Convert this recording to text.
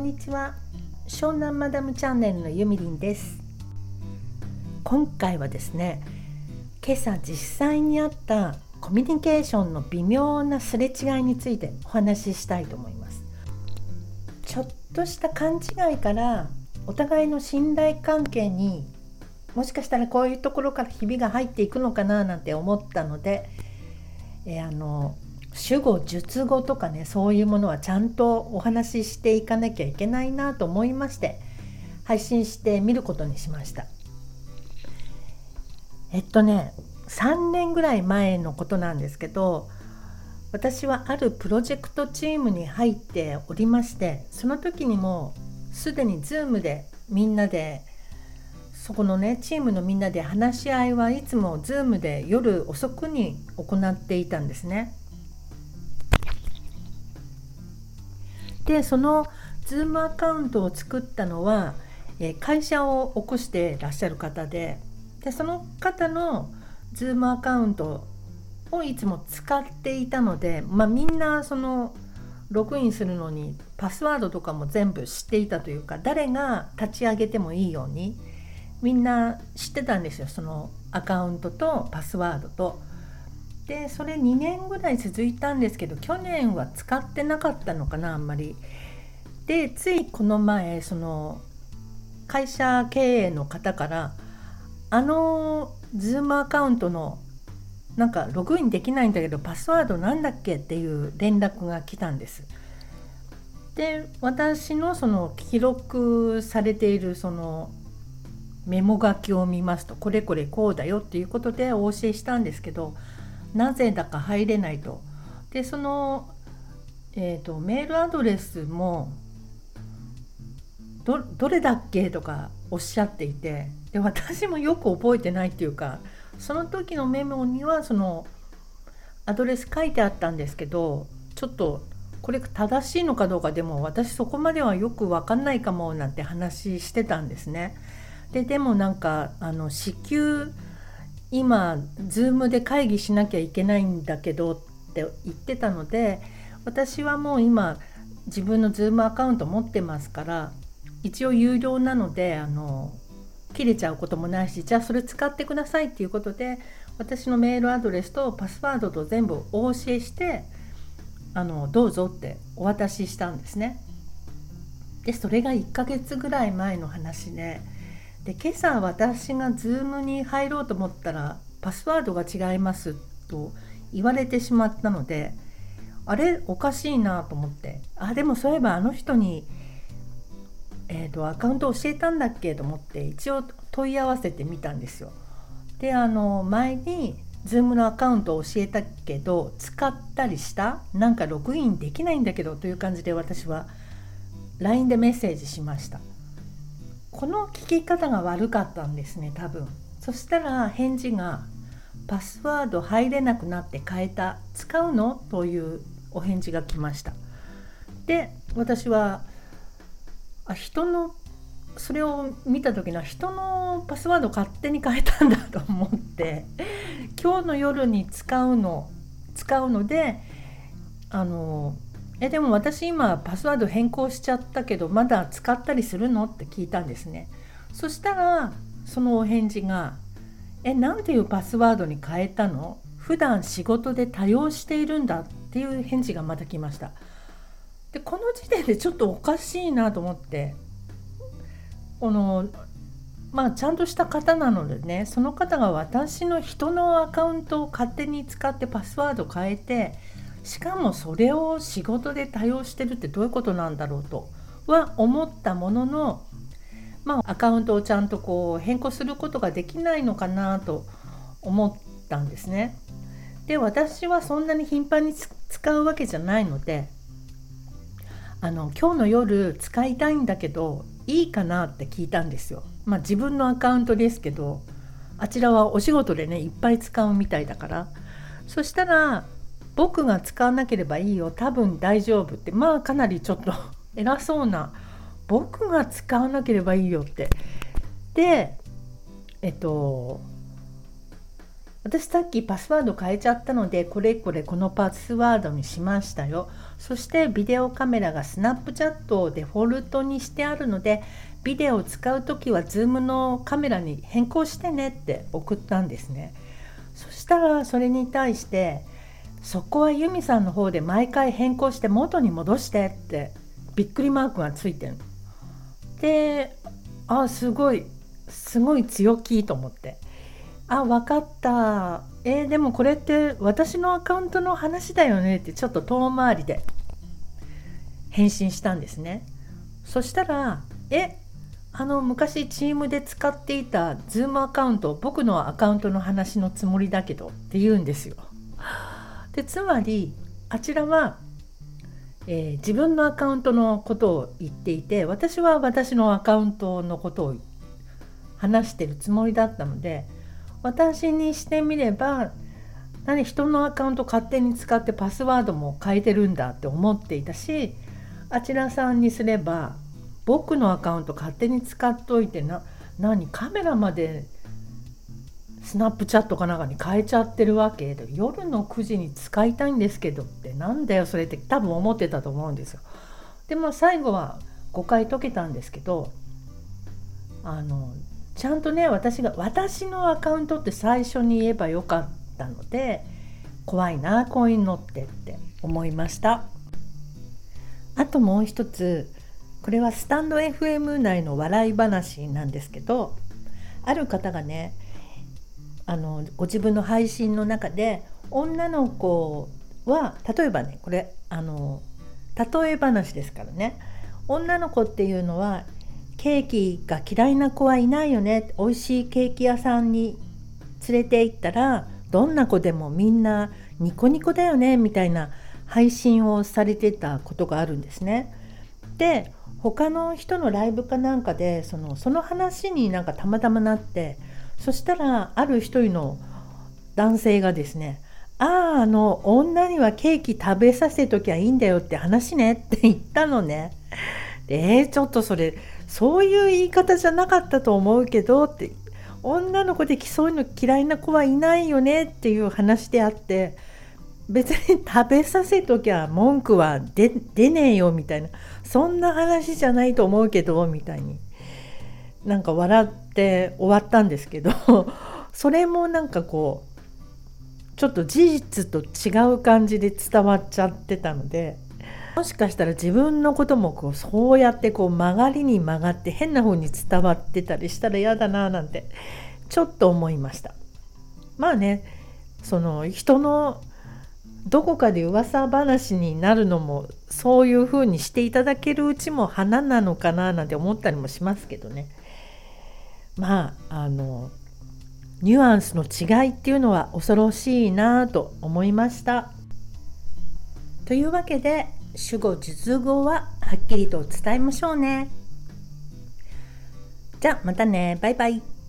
んにちは。湘南マダムチャンネルのゆみりんです。今回はですね今朝実際にあったコミュニケーションの微妙なすれ違いについてお話ししたいと思います。ちょっとした勘違いからお互いの信頼関係にもしかしたらこういうところからひびが入っていくのかななんて思ったので、えー、あの主語述語とかねそういうものはちゃんとお話ししていかなきゃいけないなと思いまして配信してみることにしましたえっとね3年ぐらい前のことなんですけど私はあるプロジェクトチームに入っておりましてその時にもすでに Zoom でみんなでそこのねチームのみんなで話し合いはいつも Zoom で夜遅くに行っていたんですね。でその Zoom アカウントを作ったのは、え会社を起こしてらっしゃる方ででその方の Zoom アカウントをいつも使っていたので、まあ、みんなそのログインするのにパスワードとかも全部知っていたというか誰が立ち上げてもいいようにみんな知ってたんですよそのアカウントとパスワードと。でそれ2年ぐらい続いたんですけど去年は使ってなかったのかなあんまり。でついこの前その会社経営の方からあの Zoom アカウントのなんかログインできないんだけどパスワードなんだっけっていう連絡が来たんです。で私のその記録されているそのメモ書きを見ますとこれこれこうだよっていうことでお教えしたんですけどなぜだか入れないと。でその、えーと、メールアドレスもどどれだっけとかおっしゃっていてで私もよく覚えてないっていうかその時のメモにはそのアドレス書いてあったんですけどちょっとこれ正しいのかどうかでも私そこまではよく分かんないかもなんて話してたんですね。ででもなんかあの支給今 Zoom で会議しなきゃいけないんだけどって言ってたので私はもう今自分の Zoom アカウント持ってますから一応有料なのであの切れちゃうこともないしじゃあそれ使ってくださいっていうことで私のメールアドレスとパスワードと全部お教えしてあのどうぞってお渡ししたんですね。でそれが1ヶ月ぐらい前の話でで今朝私が Zoom に入ろうと思ったらパスワードが違いますと言われてしまったのであれおかしいなと思ってあでもそういえばあの人に、えーと、アカウント教えたんだっけと思って一応問い合わせてみたんですよ。であの前に Zoom のアカウントを教えたけど使ったりした？なんかログインできないんだけどという感じで私は LINE でメッセージしました。この聞き方が悪かったんですね多分そしたら返事が「パスワード入れなくなって変えた使うの?」というお返事が来ましたで私はあ人のそれを見た時の人のパスワード勝手に変えたんだと思って今日の夜に使うの使うのであのえでも私今パスワード変更しちゃったけどまだ使ったりするの？って聞いたんですね。そしたらそのお返事が「えなんていうパスワードに変えたの？普段仕事で多用しているんだ」っていう返事がまた来ました。でこの時点でちょっとおかしいなと思ってこのまあちゃんとした方なのでねその方が私の人のアカウントを勝手に使ってパスワード変えてしかもそれを仕事で多用してるってどういうことなんだろうとは思ったもののまあアカウントをちゃんとこう変更することができないのかなと思ったんですね。で私はそんなに頻繁に使うわけじゃないのであの今日の夜使いたいんだけどいいかなって聞いたんですよ。まあ自分のアカウントですけどあちらはお仕事でねいっぱい使うみたいだからそしたら僕が使わなければいいよ多分大丈夫って。まあかなりちょっと 偉そうな。僕が使わなければいいよって。でえっと私さっきパスワード変えちゃったのでこれこれこのパスワードにしましたよ。そしてビデオカメラがスナップチャットをデフォルトにしてあるのでビデオを使う時は Zoom のカメラに変更してねって送ったんですね。そしたらそれに対してそこはユミさんの方で毎回変更して元に戻してってびっくりマークがついてる。であすごいすごい強気と思って。あ分かった。えー、でもこれって私のアカウントの話だよねってちょっと遠回りで返信したんですね。そしたらえあの昔チームで使っていた Zoom アカウント僕のアカウントの話のつもりだけどって言うんですよ。でつまりあちらは、えー、自分のアカウントのことを言っていて私は私のアカウントのことを話してるつもりだったので私にしてみれば何人のアカウント勝手に使ってパスワードも変えてるんだって思っていたしあちらさんにすれば僕のアカウント勝手に使っといてな何カメラまでスナップチャットかなんかに変えちゃってるわけで夜の9時に使いたいんですけどってなんだよそれって多分思ってたと思うんですよ。でも最後は誤解解けたんですけどあのちゃんとね私が私のアカウントって最初に言えばよかったので怖いなこういうのってって思いましたあともう一つこれはスタンド FM 内の笑い話なんですけどある方がねあのご自分の配信の中で女の子は例えばねこれあの例え話ですからね女の子っていうのはケーキが嫌いな子はいないよね美味しいケーキ屋さんに連れて行ったらどんな子でもみんなニコニコだよねみたいな配信をされてたことがあるんですね。で他の人のライブかなんかでそのその話になんかたまたまなってそしたらある一人の男性がですねあああの女にはケーキ食べさせときゃいいんだよって話ねって言ったのね。えー、ちょっとそれそういう言い方じゃなかったと思うけどって女の子でそういうの嫌いな子はいないよねっていう話であって別に食べさせときゃ文句は出ねえよみたいなそんな話じゃないと思うけどみたいになんか笑って終わったんですけど それもなんかこうちょっと事実と違う感じで伝わっちゃってたのでもしかしたら自分のこともこうそうやってこう曲がりに曲がって変な風に伝わってたりしたら嫌だななんてちょっと思いました。まあねその人のどこかで噂話になるのもそういう風にしていただけるうちも花なのかななんて思ったりもしますけどね。まああのニュアンスの違いっていうのは恐ろしいなと思いました。というわけで主語述語ははっきりと伝えましょうね。じゃあまたねバイバイ。